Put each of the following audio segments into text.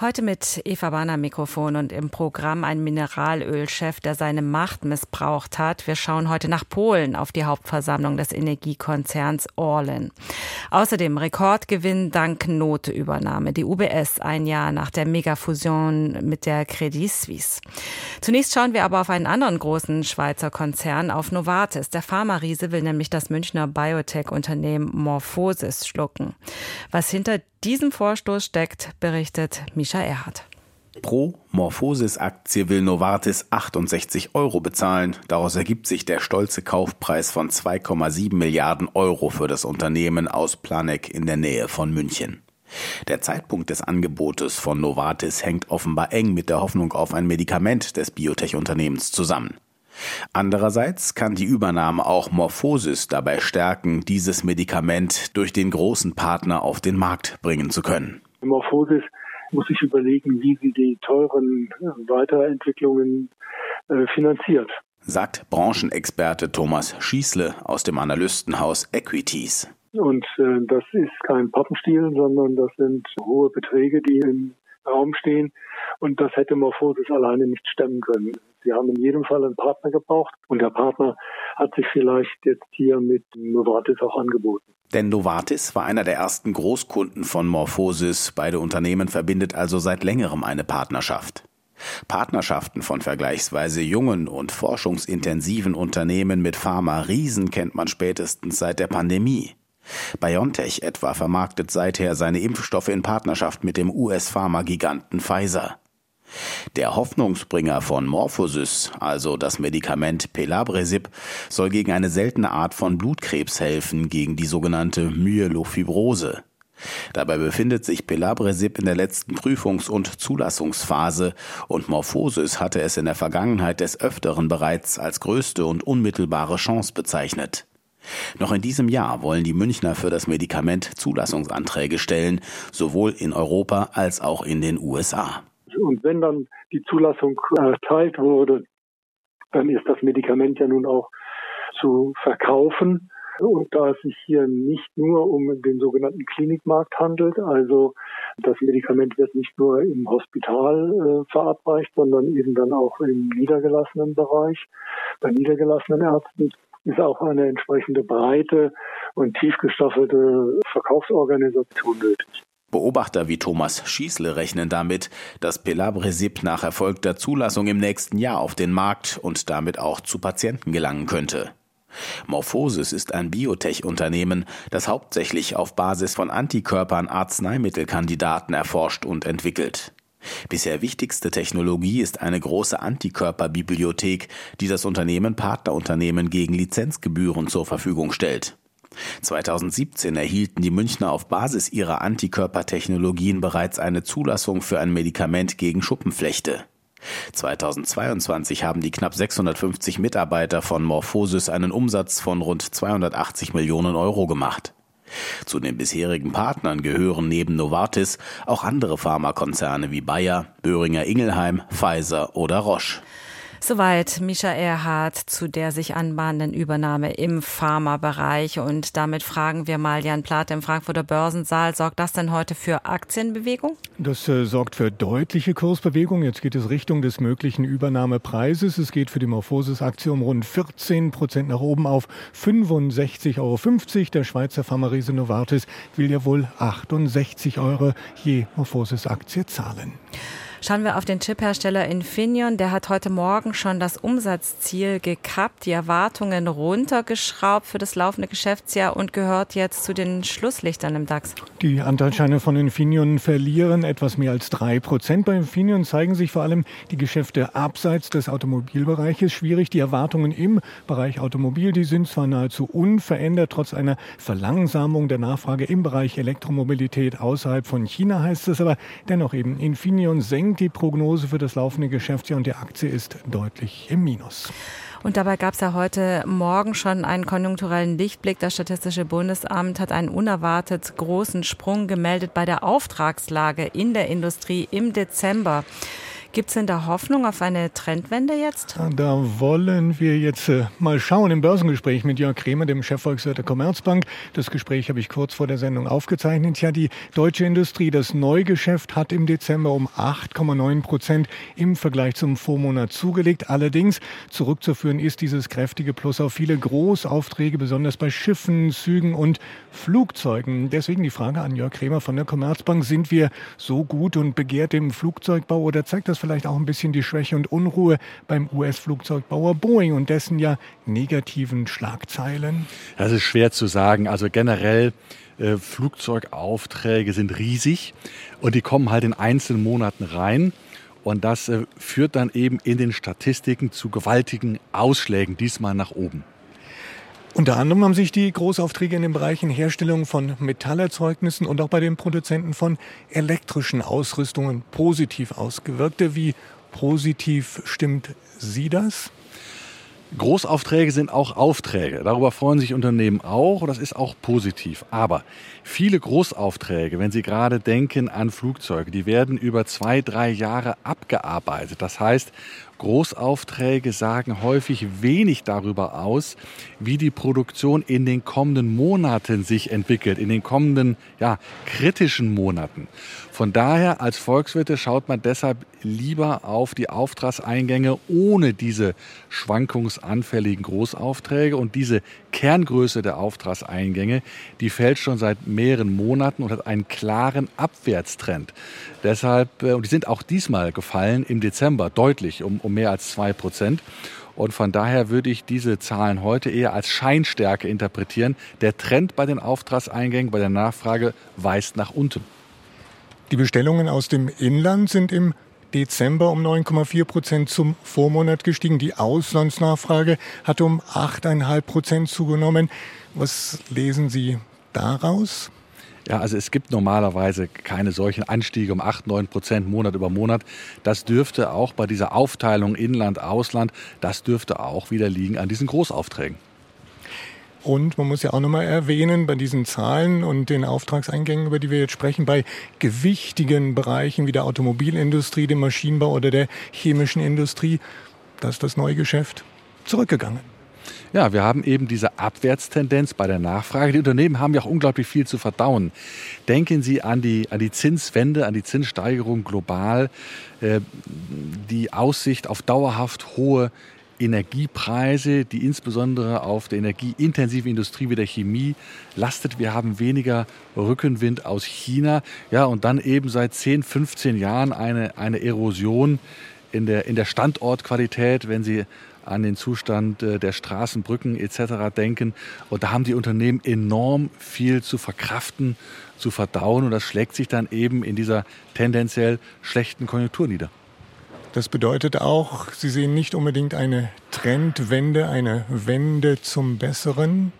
Heute mit Eva Bahner Mikrofon und im Programm ein Mineralölchef, der seine Macht missbraucht hat. Wir schauen heute nach Polen auf die Hauptversammlung des Energiekonzerns Orlen. Außerdem Rekordgewinn dank Noteübernahme. Die UBS ein Jahr nach der Megafusion mit der Credit Suisse. Zunächst schauen wir aber auf einen anderen großen Schweizer Konzern, auf Novartis. Der Pharma-Riese will nämlich das Münchner Biotech-Unternehmen Morphosis schlucken. Was hinter diesem Vorstoß steckt, berichtet Misha Erhardt. Pro Morphosis-Aktie will Novartis 68 Euro bezahlen. Daraus ergibt sich der stolze Kaufpreis von 2,7 Milliarden Euro für das Unternehmen aus Planegg in der Nähe von München. Der Zeitpunkt des Angebotes von Novartis hängt offenbar eng mit der Hoffnung auf ein Medikament des Biotech-Unternehmens zusammen. Andererseits kann die Übernahme auch Morphosis dabei stärken, dieses Medikament durch den großen Partner auf den Markt bringen zu können. Morphosis muss sich überlegen, wie sie die teuren äh, Weiterentwicklungen äh, finanziert. Sagt Branchenexperte Thomas Schießle aus dem Analystenhaus Equities. Und äh, das ist kein Pappenstiel, sondern das sind hohe Beträge, die im Raum stehen. Und das hätte Morphosis alleine nicht stemmen können. Sie haben in jedem Fall einen Partner gebraucht und der Partner hat sich vielleicht jetzt hier mit Novartis auch angeboten. Denn Novartis war einer der ersten Großkunden von Morphosis. Beide Unternehmen verbindet also seit längerem eine Partnerschaft. Partnerschaften von vergleichsweise jungen und forschungsintensiven Unternehmen mit Pharma-Riesen kennt man spätestens seit der Pandemie. BioNTech etwa vermarktet seither seine Impfstoffe in Partnerschaft mit dem US-Pharmagiganten Pfizer. Der Hoffnungsbringer von Morphosis, also das Medikament Pelabresib, soll gegen eine seltene Art von Blutkrebs helfen, gegen die sogenannte Myelofibrose. Dabei befindet sich Pelabresib in der letzten Prüfungs- und Zulassungsphase und Morphosis hatte es in der Vergangenheit des Öfteren bereits als größte und unmittelbare Chance bezeichnet. Noch in diesem Jahr wollen die Münchner für das Medikament Zulassungsanträge stellen, sowohl in Europa als auch in den USA. Und wenn dann die Zulassung erteilt wurde, dann ist das Medikament ja nun auch zu verkaufen. Und da es sich hier nicht nur um den sogenannten Klinikmarkt handelt, also das Medikament wird nicht nur im Hospital äh, verabreicht, sondern eben dann auch im niedergelassenen Bereich, bei niedergelassenen Ärzten, ist auch eine entsprechende breite und tief gestaffelte Verkaufsorganisation nötig. Beobachter wie Thomas Schießle rechnen damit, dass Pelabresib nach erfolgter Zulassung im nächsten Jahr auf den Markt und damit auch zu Patienten gelangen könnte. Morphosis ist ein Biotech-Unternehmen, das hauptsächlich auf Basis von Antikörpern Arzneimittelkandidaten erforscht und entwickelt. Bisher wichtigste Technologie ist eine große Antikörperbibliothek, die das Unternehmen Partnerunternehmen gegen Lizenzgebühren zur Verfügung stellt. 2017 erhielten die Münchner auf Basis ihrer Antikörpertechnologien bereits eine Zulassung für ein Medikament gegen Schuppenflechte. 2022 haben die knapp 650 Mitarbeiter von Morphosis einen Umsatz von rund 280 Millionen Euro gemacht. Zu den bisherigen Partnern gehören neben Novartis auch andere Pharmakonzerne wie Bayer, Böhringer Ingelheim, Pfizer oder Roche. Soweit Misha Erhardt zu der sich anbahnenden Übernahme im Pharmabereich. Und damit fragen wir mal Jan Plath im Frankfurter Börsensaal. Sorgt das denn heute für Aktienbewegung? Das äh, sorgt für deutliche Kursbewegung. Jetzt geht es Richtung des möglichen Übernahmepreises. Es geht für die Morphosis-Aktie um rund 14 Prozent nach oben auf 65,50 Euro. Der Schweizer Pharmarise Novartis will ja wohl 68 Euro je Morphosis-Aktie zahlen. Schauen wir auf den Chiphersteller Infineon. Der hat heute Morgen schon das Umsatzziel gekappt, die Erwartungen runtergeschraubt für das laufende Geschäftsjahr und gehört jetzt zu den Schlusslichtern im DAX. Die Anteilsscheine von Infineon verlieren etwas mehr als drei Prozent. Bei Infineon zeigen sich vor allem die Geschäfte abseits des Automobilbereiches schwierig. Die Erwartungen im Bereich Automobil, die sind zwar nahezu unverändert, trotz einer Verlangsamung der Nachfrage im Bereich Elektromobilität außerhalb von China heißt es aber dennoch eben, Infineon senkt sinkt die Prognose für das laufende Geschäftsjahr und die Aktie ist deutlich im Minus. Und dabei gab es ja heute Morgen schon einen konjunkturellen Lichtblick. Das Statistische Bundesamt hat einen unerwartet großen Sprung gemeldet bei der Auftragslage in der Industrie im Dezember. Gibt es denn da Hoffnung auf eine Trendwende jetzt? Da wollen wir jetzt äh, mal schauen im Börsengespräch mit Jörg Kremer, dem Chefvolkswirt der Commerzbank. Das Gespräch habe ich kurz vor der Sendung aufgezeichnet. Ja, die deutsche Industrie, das Neugeschäft hat im Dezember um 8,9 Prozent im Vergleich zum Vormonat zugelegt. Allerdings zurückzuführen ist dieses kräftige Plus auf viele Großaufträge, besonders bei Schiffen, Zügen und Flugzeugen. Deswegen die Frage an Jörg Kremer von der Commerzbank. Sind wir so gut und begehrt im Flugzeugbau oder zeigt das vielleicht auch ein bisschen die Schwäche und Unruhe beim US-Flugzeugbauer Boeing und dessen ja negativen Schlagzeilen? Das ist schwer zu sagen. Also generell äh, Flugzeugaufträge sind riesig und die kommen halt in einzelnen Monaten rein. Und das äh, führt dann eben in den Statistiken zu gewaltigen Ausschlägen, diesmal nach oben. Unter anderem haben sich die Großaufträge in den Bereichen Herstellung von Metallerzeugnissen und auch bei den Produzenten von elektrischen Ausrüstungen positiv ausgewirkt. Wie positiv stimmt Sie das? Großaufträge sind auch Aufträge. Darüber freuen sich Unternehmen auch das ist auch positiv. Aber viele Großaufträge, wenn Sie gerade denken an Flugzeuge, die werden über zwei, drei Jahre abgearbeitet. Das heißt, Großaufträge sagen häufig wenig darüber aus, wie die Produktion in den kommenden Monaten sich entwickelt, in den kommenden ja, kritischen Monaten. Von daher als Volkswirte schaut man deshalb lieber auf die Auftragseingänge ohne diese schwankungsanfälligen Großaufträge und diese Kerngröße der Auftragseingänge, die fällt schon seit mehreren Monaten und hat einen klaren Abwärtstrend. Deshalb, äh, und die sind auch diesmal gefallen im Dezember deutlich um, um mehr als zwei Prozent. Und von daher würde ich diese Zahlen heute eher als Scheinstärke interpretieren. Der Trend bei den Auftragseingängen, bei der Nachfrage weist nach unten. Die Bestellungen aus dem Inland sind im Dezember um 9,4 Prozent zum Vormonat gestiegen. Die Auslandsnachfrage hat um 8,5 Prozent zugenommen. Was lesen Sie daraus? Ja, also es gibt normalerweise keine solchen Anstiege um 8, 9 Prozent Monat über Monat. Das dürfte auch bei dieser Aufteilung Inland, Ausland, das dürfte auch wieder liegen an diesen Großaufträgen. Und man muss ja auch nochmal erwähnen, bei diesen Zahlen und den Auftragseingängen, über die wir jetzt sprechen, bei gewichtigen Bereichen wie der Automobilindustrie, dem Maschinenbau oder der chemischen Industrie, da ist das neue Geschäft zurückgegangen. Ja, wir haben eben diese Abwärtstendenz bei der Nachfrage. Die Unternehmen haben ja auch unglaublich viel zu verdauen. Denken Sie an die, an die Zinswende, an die Zinssteigerung global, äh, die Aussicht auf dauerhaft hohe Energiepreise, die insbesondere auf der energieintensiven Industrie wie der Chemie lastet. Wir haben weniger Rückenwind aus China. Ja, und dann eben seit 10, 15 Jahren eine, eine Erosion in der, in der Standortqualität, wenn Sie an den Zustand äh, der Straßen, Brücken etc. denken. Und da haben die Unternehmen enorm viel zu verkraften, zu verdauen. Und das schlägt sich dann eben in dieser tendenziell schlechten Konjunktur nieder. Das bedeutet auch, Sie sehen nicht unbedingt eine Trendwende, eine Wende zum Besseren.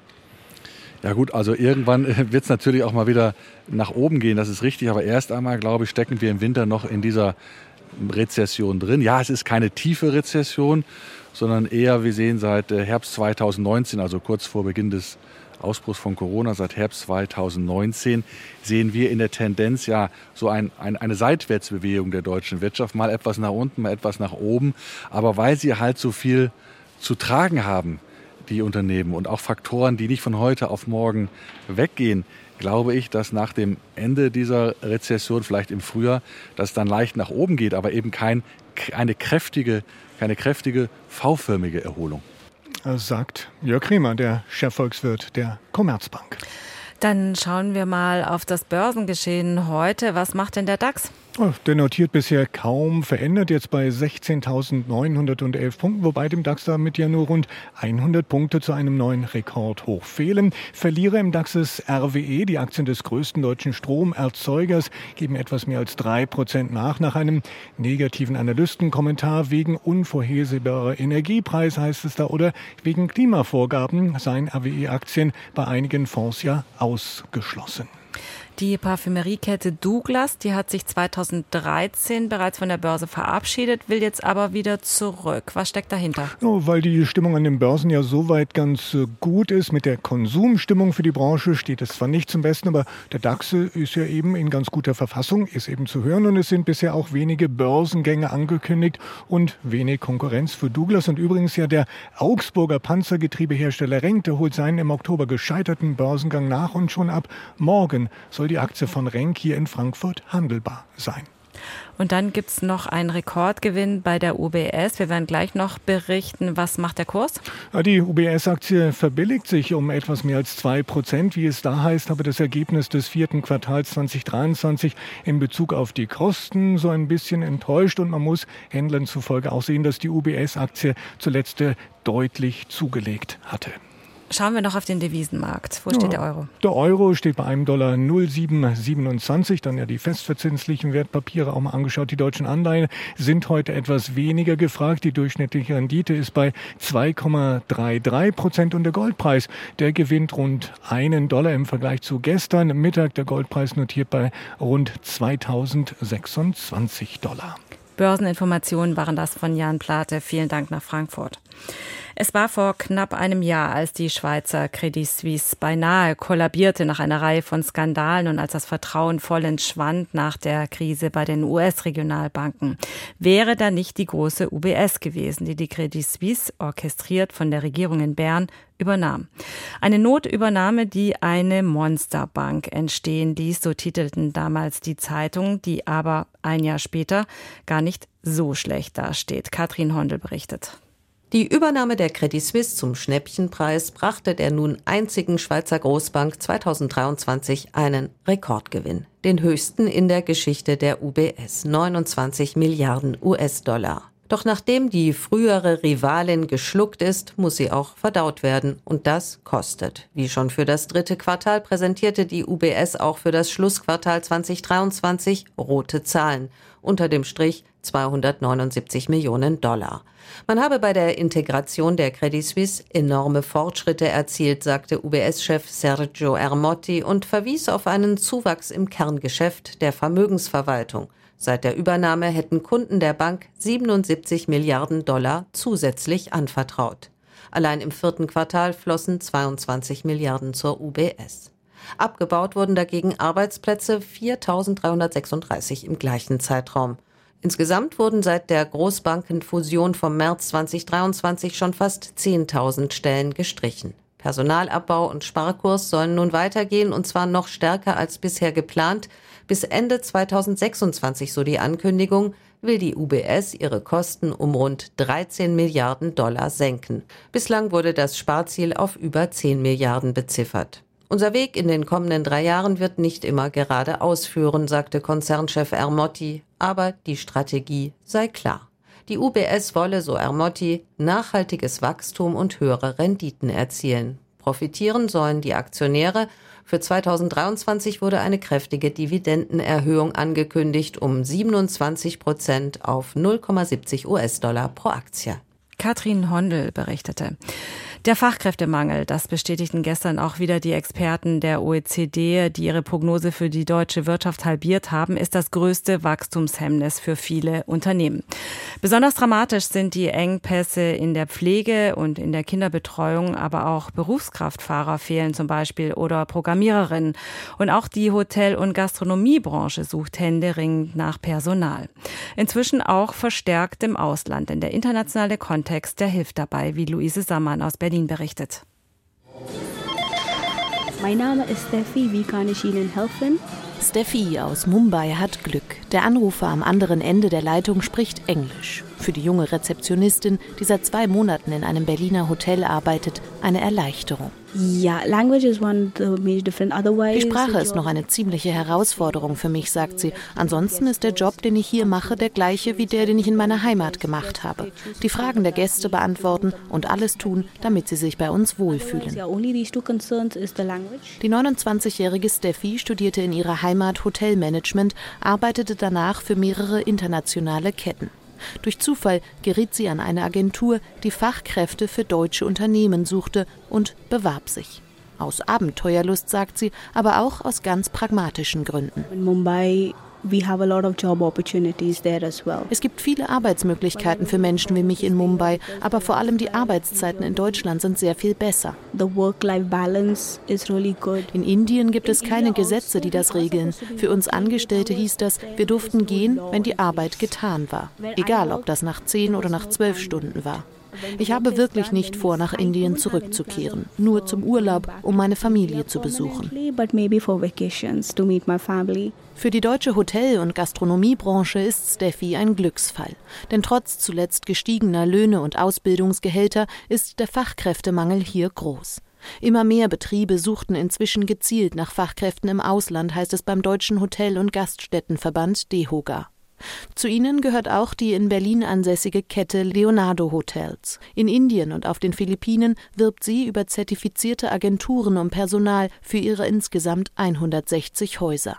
Ja gut, also irgendwann wird es natürlich auch mal wieder nach oben gehen, das ist richtig. Aber erst einmal, glaube ich, stecken wir im Winter noch in dieser Rezession drin. Ja, es ist keine tiefe Rezession, sondern eher, wir sehen seit äh, Herbst 2019, also kurz vor Beginn des Ausbruchs von Corona, seit Herbst 2019, sehen wir in der Tendenz ja so ein, ein, eine Seitwärtsbewegung der deutschen Wirtschaft, mal etwas nach unten, mal etwas nach oben. Aber weil sie halt so viel zu tragen haben, die Unternehmen und auch Faktoren, die nicht von heute auf morgen weggehen, glaube ich, dass nach dem Ende dieser Rezession, vielleicht im Frühjahr, das dann leicht nach oben geht, aber eben kein, eine kräftige, keine kräftige V-förmige Erholung. Sagt Jörg Kremer, der Chefvolkswirt der Commerzbank. Dann schauen wir mal auf das Börsengeschehen heute. Was macht denn der DAX? Oh, der notiert bisher kaum verändert, jetzt bei 16.911 Punkten, wobei dem DAX damit ja nur rund 100 Punkte zu einem neuen Rekordhoch fehlen. Verlierer im DAX ist RWE, die Aktien des größten deutschen Stromerzeugers, geben etwas mehr als drei Prozent nach. Nach einem negativen Analystenkommentar wegen unvorhersehbarer Energiepreise heißt es da oder wegen Klimavorgaben seien RWE-Aktien bei einigen Fonds ja ausgeschlossen. Die Parfümeriekette Douglas, die hat sich 2013 bereits von der Börse verabschiedet, will jetzt aber wieder zurück. Was steckt dahinter? Oh, weil die Stimmung an den Börsen ja soweit ganz äh, gut ist. Mit der Konsumstimmung für die Branche steht es zwar nicht zum Besten, aber der DAX ist ja eben in ganz guter Verfassung, ist eben zu hören und es sind bisher auch wenige Börsengänge angekündigt und wenig Konkurrenz für Douglas. Und übrigens ja der Augsburger Panzergetriebehersteller Renk, holt seinen im Oktober gescheiterten Börsengang nach und schon ab morgen soll die Aktie von Renk hier in Frankfurt handelbar sein. Und dann gibt es noch einen Rekordgewinn bei der UBS. Wir werden gleich noch berichten, was macht der Kurs? Die UBS-Aktie verbilligt sich um etwas mehr als zwei Prozent. Wie es da heißt, habe das Ergebnis des vierten Quartals 2023 in Bezug auf die Kosten so ein bisschen enttäuscht. Und man muss Händlern zufolge auch sehen, dass die UBS-Aktie zuletzt deutlich zugelegt hatte. Schauen wir noch auf den Devisenmarkt. Wo steht ja, der Euro? Der Euro steht bei einem Dollar 0,727. Dann ja die festverzinslichen Wertpapiere auch mal angeschaut. Die deutschen Anleihen sind heute etwas weniger gefragt. Die durchschnittliche Rendite ist bei 2,33 Prozent und der Goldpreis, der gewinnt rund einen Dollar im Vergleich zu gestern Mittag. Der Goldpreis notiert bei rund 2026 Dollar. Börseninformationen waren das von Jan Plate. Vielen Dank nach Frankfurt. Es war vor knapp einem Jahr, als die Schweizer Credit Suisse beinahe kollabierte nach einer Reihe von Skandalen und als das Vertrauen vollends schwand nach der Krise bei den US-Regionalbanken. Wäre da nicht die große UBS gewesen, die die Credit Suisse, orchestriert von der Regierung in Bern, übernahm. Eine Notübernahme, die eine Monsterbank entstehen ließ, so titelten damals die Zeitungen, die aber ein Jahr später gar nicht so schlecht dasteht. Katrin Hondel berichtet. Die Übernahme der Credit Suisse zum Schnäppchenpreis brachte der nun einzigen Schweizer Großbank 2023 einen Rekordgewinn, den höchsten in der Geschichte der UBS, 29 Milliarden US-Dollar. Doch nachdem die frühere Rivalin geschluckt ist, muss sie auch verdaut werden. Und das kostet. Wie schon für das dritte Quartal präsentierte die UBS auch für das Schlussquartal 2023 rote Zahlen. Unter dem Strich 279 Millionen Dollar. Man habe bei der Integration der Credit Suisse enorme Fortschritte erzielt, sagte UBS-Chef Sergio Ermotti und verwies auf einen Zuwachs im Kerngeschäft der Vermögensverwaltung. Seit der Übernahme hätten Kunden der Bank 77 Milliarden Dollar zusätzlich anvertraut. Allein im vierten Quartal flossen 22 Milliarden zur UBS. Abgebaut wurden dagegen Arbeitsplätze 4.336 im gleichen Zeitraum. Insgesamt wurden seit der Großbankenfusion vom März 2023 schon fast 10.000 Stellen gestrichen. Personalabbau und Sparkurs sollen nun weitergehen und zwar noch stärker als bisher geplant. Bis Ende 2026, so die Ankündigung, will die UBS ihre Kosten um rund 13 Milliarden Dollar senken. Bislang wurde das Sparziel auf über 10 Milliarden beziffert. Unser Weg in den kommenden drei Jahren wird nicht immer gerade ausführen, sagte Konzernchef Ermotti, aber die Strategie sei klar. Die UBS wolle, so Ermotti, nachhaltiges Wachstum und höhere Renditen erzielen. Profitieren sollen die Aktionäre. Für 2023 wurde eine kräftige Dividendenerhöhung angekündigt um 27 Prozent auf 0,70 US-Dollar pro Aktie. Katrin Hondel berichtete. Der Fachkräftemangel, das bestätigten gestern auch wieder die Experten der OECD, die ihre Prognose für die deutsche Wirtschaft halbiert haben, ist das größte Wachstumshemmnis für viele Unternehmen. Besonders dramatisch sind die Engpässe in der Pflege und in der Kinderbetreuung, aber auch Berufskraftfahrer fehlen zum Beispiel oder Programmiererinnen. Und auch die Hotel- und Gastronomiebranche sucht händeringend nach Personal. Inzwischen auch verstärkt im Ausland, denn der internationale Kontext, der hilft dabei, wie Luise Sammann aus Berlin Berlin berichtet. Mein Name ist Steffi, wie kann ich Ihnen helfen? Steffi aus Mumbai hat Glück. Der Anrufer am anderen Ende der Leitung spricht Englisch. Für die junge Rezeptionistin, die seit zwei Monaten in einem Berliner Hotel arbeitet, eine Erleichterung. Die Sprache ist noch eine ziemliche Herausforderung für mich, sagt sie. Ansonsten ist der Job, den ich hier mache, der gleiche wie der, den ich in meiner Heimat gemacht habe. Die Fragen der Gäste beantworten und alles tun, damit sie sich bei uns wohlfühlen. Die 29-jährige Steffi studierte in ihrer Heimat Hotelmanagement, arbeitete danach für mehrere internationale Ketten. Durch Zufall geriet sie an eine Agentur, die Fachkräfte für deutsche Unternehmen suchte und bewarb sich. Aus Abenteuerlust, sagt sie, aber auch aus ganz pragmatischen Gründen. In Mumbai es gibt viele Arbeitsmöglichkeiten für Menschen wie mich in Mumbai, aber vor allem die Arbeitszeiten in Deutschland sind sehr viel besser. In Indien gibt es keine Gesetze, die das regeln. Für uns Angestellte hieß das, wir durften gehen, wenn die Arbeit getan war. Egal, ob das nach zehn oder nach zwölf Stunden war. Ich habe wirklich nicht vor, nach Indien zurückzukehren, nur zum Urlaub, um meine Familie zu besuchen. Für die deutsche Hotel- und Gastronomiebranche ist Steffi ein Glücksfall. Denn trotz zuletzt gestiegener Löhne und Ausbildungsgehälter ist der Fachkräftemangel hier groß. Immer mehr Betriebe suchten inzwischen gezielt nach Fachkräften im Ausland, heißt es beim Deutschen Hotel- und Gaststättenverband DEHOGA. Zu ihnen gehört auch die in Berlin ansässige Kette Leonardo Hotels. In Indien und auf den Philippinen wirbt sie über zertifizierte Agenturen um Personal für ihre insgesamt 160 Häuser.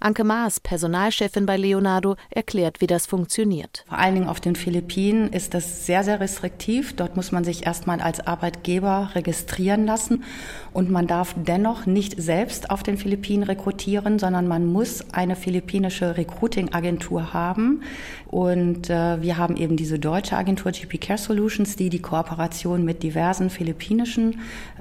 Anke Maas, Personalchefin bei Leonardo, erklärt, wie das funktioniert. Vor allen Dingen auf den Philippinen ist das sehr, sehr restriktiv. Dort muss man sich erstmal als Arbeitgeber registrieren lassen und man darf dennoch nicht selbst auf den Philippinen rekrutieren, sondern man muss eine philippinische Recruiting-Agentur haben. Und äh, wir haben eben diese deutsche Agentur GP Care Solutions, die die Kooperation mit diversen philippinischen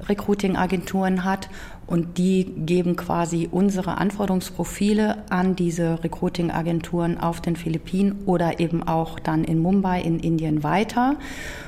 Recruiting-Agenturen hat und die geben quasi unsere Anforderungsprofile an diese Recruiting-Agenturen auf den Philippinen oder eben auch dann in Mumbai in Indien weiter.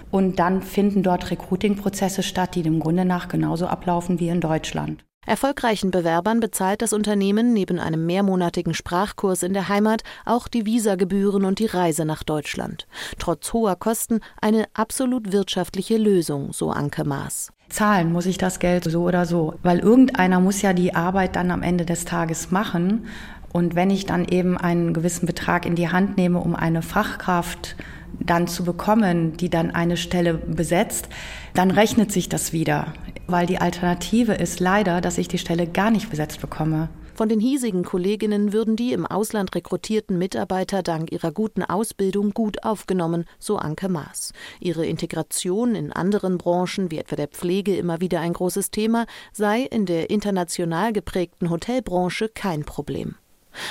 Und dann finden dort Recruiting-Prozesse statt, die dem Grunde nach genauso ablaufen wie in Deutschland. Erfolgreichen Bewerbern bezahlt das Unternehmen neben einem mehrmonatigen Sprachkurs in der Heimat auch die Visagebühren und die Reise nach Deutschland. Trotz hoher Kosten eine absolut wirtschaftliche Lösung, so Anke Maas. Zahlen muss ich das Geld so oder so, weil irgendeiner muss ja die Arbeit dann am Ende des Tages machen. Und wenn ich dann eben einen gewissen Betrag in die Hand nehme, um eine Fachkraft dann zu bekommen, die dann eine Stelle besetzt, dann rechnet sich das wieder, weil die Alternative ist leider, dass ich die Stelle gar nicht besetzt bekomme. Von den hiesigen Kolleginnen würden die im Ausland rekrutierten Mitarbeiter dank ihrer guten Ausbildung gut aufgenommen, so Anke Maas. Ihre Integration in anderen Branchen, wie etwa der Pflege, immer wieder ein großes Thema, sei in der international geprägten Hotelbranche kein Problem.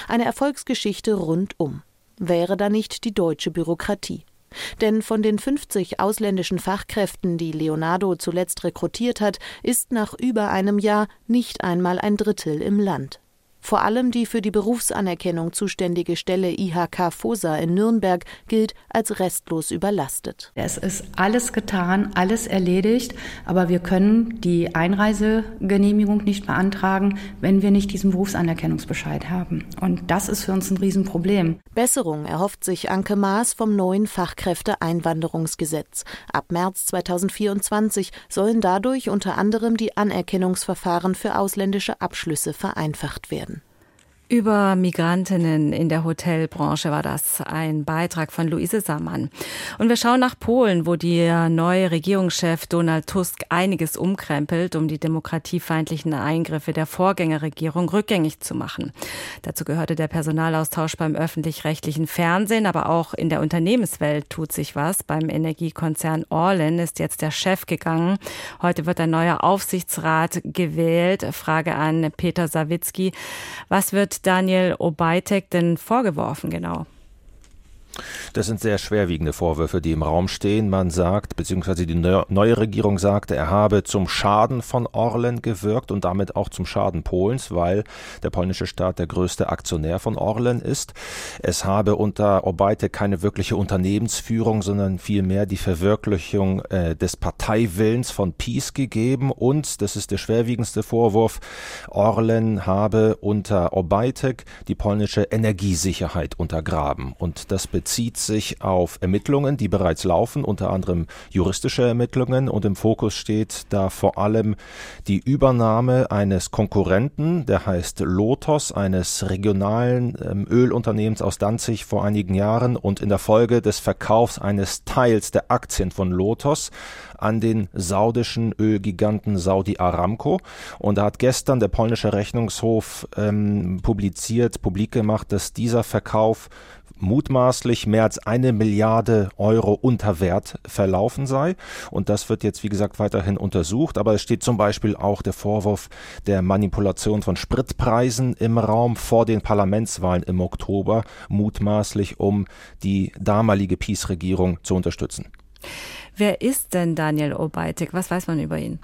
Eine Erfolgsgeschichte rundum. Wäre da nicht die deutsche Bürokratie? Denn von den 50 ausländischen Fachkräften, die Leonardo zuletzt rekrutiert hat, ist nach über einem Jahr nicht einmal ein Drittel im Land. Vor allem die für die Berufsanerkennung zuständige Stelle IHK FOSA in Nürnberg gilt als restlos überlastet. Es ist alles getan, alles erledigt, aber wir können die Einreisegenehmigung nicht beantragen, wenn wir nicht diesen Berufsanerkennungsbescheid haben. Und das ist für uns ein Riesenproblem. Besserung erhofft sich Anke Maas vom neuen Fachkräfteeinwanderungsgesetz. Ab März 2024 sollen dadurch unter anderem die Anerkennungsverfahren für ausländische Abschlüsse vereinfacht werden. Über Migrantinnen in der Hotelbranche war das ein Beitrag von Luise Sammann. Und wir schauen nach Polen, wo der neue Regierungschef Donald Tusk einiges umkrempelt, um die demokratiefeindlichen Eingriffe der Vorgängerregierung rückgängig zu machen. Dazu gehörte der Personalaustausch beim öffentlich-rechtlichen Fernsehen, aber auch in der Unternehmenswelt tut sich was. Beim Energiekonzern Orlen ist jetzt der Chef gegangen. Heute wird ein neuer Aufsichtsrat gewählt. Frage an Peter Sawicki. Was wird Daniel Obeitek denn vorgeworfen genau? Das sind sehr schwerwiegende Vorwürfe, die im Raum stehen. Man sagt, beziehungsweise die neue Regierung sagte, er habe zum Schaden von Orlen gewirkt und damit auch zum Schaden Polens, weil der polnische Staat der größte Aktionär von Orlen ist. Es habe unter Obajte keine wirkliche Unternehmensführung, sondern vielmehr die Verwirklichung äh, des Parteiwillens von Peace gegeben und, das ist der schwerwiegendste Vorwurf, Orlen habe unter Obajtek die polnische Energiesicherheit untergraben. Und das bezieht sich auf Ermittlungen, die bereits laufen, unter anderem juristische Ermittlungen und im Fokus steht da vor allem die Übernahme eines Konkurrenten, der heißt Lotos, eines regionalen ähm, Ölunternehmens aus Danzig vor einigen Jahren und in der Folge des Verkaufs eines Teils der Aktien von Lotos an den saudischen Ölgiganten Saudi Aramco. Und da hat gestern der polnische Rechnungshof ähm, publiziert, publik gemacht, dass dieser Verkauf mutmaßlich mehr als eine Milliarde Euro unter Wert verlaufen sei. Und das wird jetzt, wie gesagt, weiterhin untersucht. Aber es steht zum Beispiel auch der Vorwurf der Manipulation von Spritpreisen im Raum vor den Parlamentswahlen im Oktober, mutmaßlich um die damalige Peace-Regierung zu unterstützen. Wer ist denn Daniel Obeitek? Was weiß man über ihn?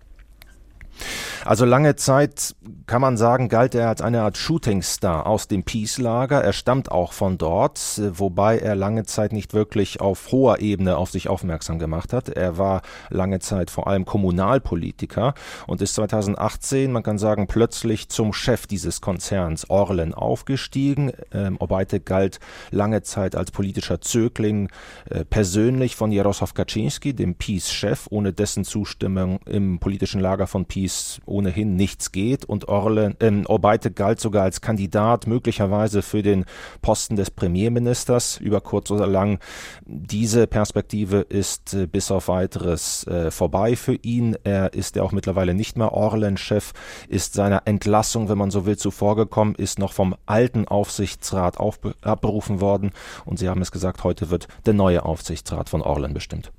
Also lange Zeit kann man sagen, galt er als eine Art Shootingstar aus dem Peace-Lager. Er stammt auch von dort, wobei er lange Zeit nicht wirklich auf hoher Ebene auf sich aufmerksam gemacht hat. Er war lange Zeit vor allem Kommunalpolitiker und ist 2018, man kann sagen, plötzlich zum Chef dieses Konzerns Orlen aufgestiegen. Ähm, Obeite galt lange Zeit als politischer Zögling äh, persönlich von Jaroslaw Kaczynski, dem Peace-Chef, ohne dessen Zustimmung im politischen Lager von Peace ohnehin nichts geht und Orle, äh, Orbeite galt sogar als Kandidat möglicherweise für den Posten des Premierministers über kurz oder lang. Diese Perspektive ist äh, bis auf weiteres äh, vorbei für ihn. Er ist ja auch mittlerweile nicht mehr Orlen-Chef, ist seiner Entlassung, wenn man so will, zuvorgekommen, ist noch vom alten Aufsichtsrat abberufen worden und Sie haben es gesagt, heute wird der neue Aufsichtsrat von Orlen bestimmt.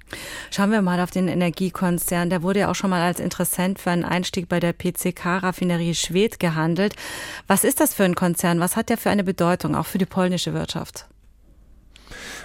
Schauen wir mal auf den Energiekonzern. Der wurde ja auch schon mal als Interessent für einen Einstieg bei der PCK-Raffinerie Schwedt gehandelt. Was ist das für ein Konzern? Was hat der für eine Bedeutung, auch für die polnische Wirtschaft?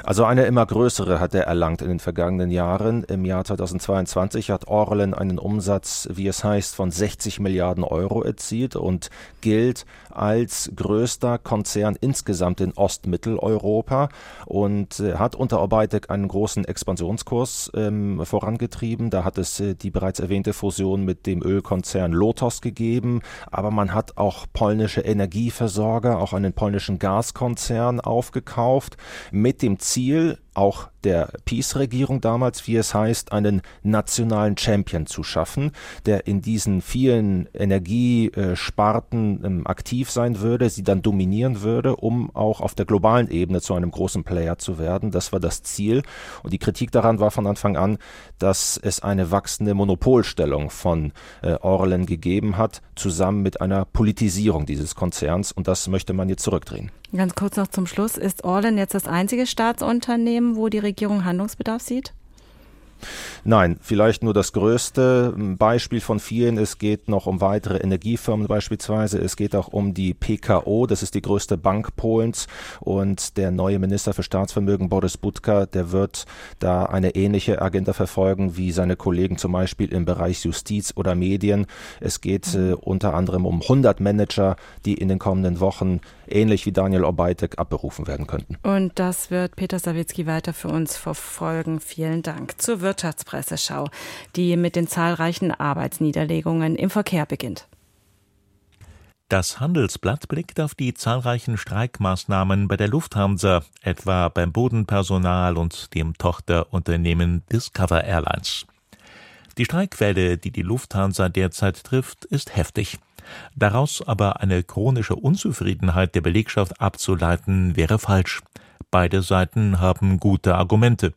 Also eine immer größere hat er erlangt in den vergangenen Jahren. Im Jahr 2022 hat Orlen einen Umsatz, wie es heißt, von 60 Milliarden Euro erzielt und gilt als größter Konzern insgesamt in Ostmitteleuropa und äh, hat unter Obeitek einen großen Expansionskurs ähm, vorangetrieben. Da hat es äh, die bereits erwähnte Fusion mit dem Ölkonzern Lotos gegeben, aber man hat auch polnische Energieversorger, auch einen polnischen Gaskonzern aufgekauft mit dem Ziel, Ziel auch der Peace-Regierung damals, wie es heißt, einen nationalen Champion zu schaffen, der in diesen vielen Energiesparten ähm, aktiv sein würde, sie dann dominieren würde, um auch auf der globalen Ebene zu einem großen Player zu werden. Das war das Ziel. Und die Kritik daran war von Anfang an, dass es eine wachsende Monopolstellung von äh, Orlen gegeben hat, zusammen mit einer Politisierung dieses Konzerns. Und das möchte man jetzt zurückdrehen. Ganz kurz noch zum Schluss. Ist Orlen jetzt das einzige Staatsunternehmen, wo die Regierung Handlungsbedarf sieht? Nein, vielleicht nur das größte Beispiel von vielen. Es geht noch um weitere Energiefirmen beispielsweise. Es geht auch um die PKO, das ist die größte Bank Polens. Und der neue Minister für Staatsvermögen, Boris Budka, der wird da eine ähnliche Agenda verfolgen wie seine Kollegen zum Beispiel im Bereich Justiz oder Medien. Es geht äh, unter anderem um 100 Manager, die in den kommenden Wochen ähnlich wie Daniel Obeitek abberufen werden könnten. Und das wird Peter Sawicki weiter für uns verfolgen. Vielen Dank. Zur Wirtschaftspresseschau, die mit den zahlreichen Arbeitsniederlegungen im Verkehr beginnt. Das Handelsblatt blickt auf die zahlreichen Streikmaßnahmen bei der Lufthansa, etwa beim Bodenpersonal und dem Tochterunternehmen Discover Airlines. Die Streikwelle, die die Lufthansa derzeit trifft, ist heftig. Daraus aber eine chronische Unzufriedenheit der Belegschaft abzuleiten, wäre falsch. Beide Seiten haben gute Argumente.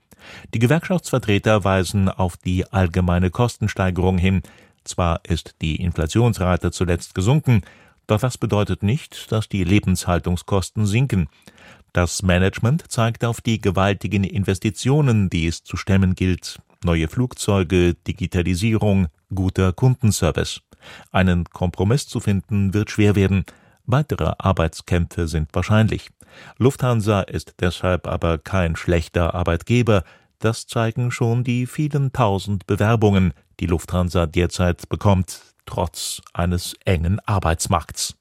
Die Gewerkschaftsvertreter weisen auf die allgemeine Kostensteigerung hin. Zwar ist die Inflationsrate zuletzt gesunken, doch das bedeutet nicht, dass die Lebenshaltungskosten sinken. Das Management zeigt auf die gewaltigen Investitionen, die es zu stemmen gilt. Neue Flugzeuge, Digitalisierung, guter Kundenservice. Einen Kompromiss zu finden wird schwer werden. Weitere Arbeitskämpfe sind wahrscheinlich. Lufthansa ist deshalb aber kein schlechter Arbeitgeber, das zeigen schon die vielen tausend Bewerbungen, die Lufthansa derzeit bekommt, trotz eines engen Arbeitsmarkts.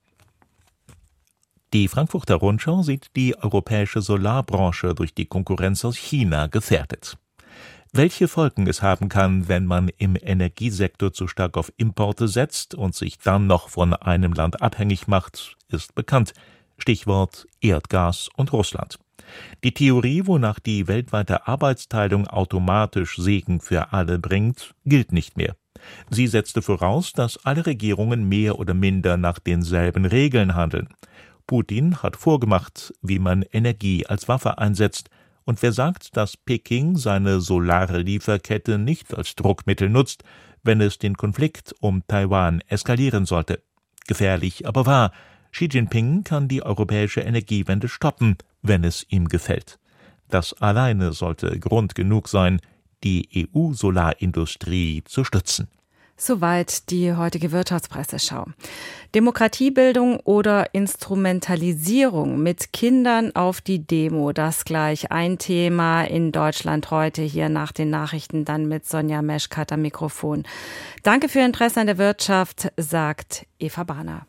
Die Frankfurter Rundschau sieht die europäische Solarbranche durch die Konkurrenz aus China gefährdet. Welche Folgen es haben kann, wenn man im Energiesektor zu stark auf Importe setzt und sich dann noch von einem Land abhängig macht, ist bekannt. Stichwort Erdgas und Russland. Die Theorie, wonach die weltweite Arbeitsteilung automatisch Segen für alle bringt, gilt nicht mehr. Sie setzte voraus, dass alle Regierungen mehr oder minder nach denselben Regeln handeln. Putin hat vorgemacht, wie man Energie als Waffe einsetzt, und wer sagt, dass Peking seine solare Lieferkette nicht als Druckmittel nutzt, wenn es den Konflikt um Taiwan eskalieren sollte? Gefährlich, aber wahr. Xi Jinping kann die europäische Energiewende stoppen, wenn es ihm gefällt. Das alleine sollte Grund genug sein, die EU-Solarindustrie zu stützen. Soweit die heutige Wirtschaftspresseschau. Demokratiebildung oder Instrumentalisierung mit Kindern auf die Demo, das gleich ein Thema in Deutschland heute hier nach den Nachrichten dann mit Sonja Meschkat am Mikrofon. Danke für Ihr Interesse an der Wirtschaft, sagt Eva Bahner.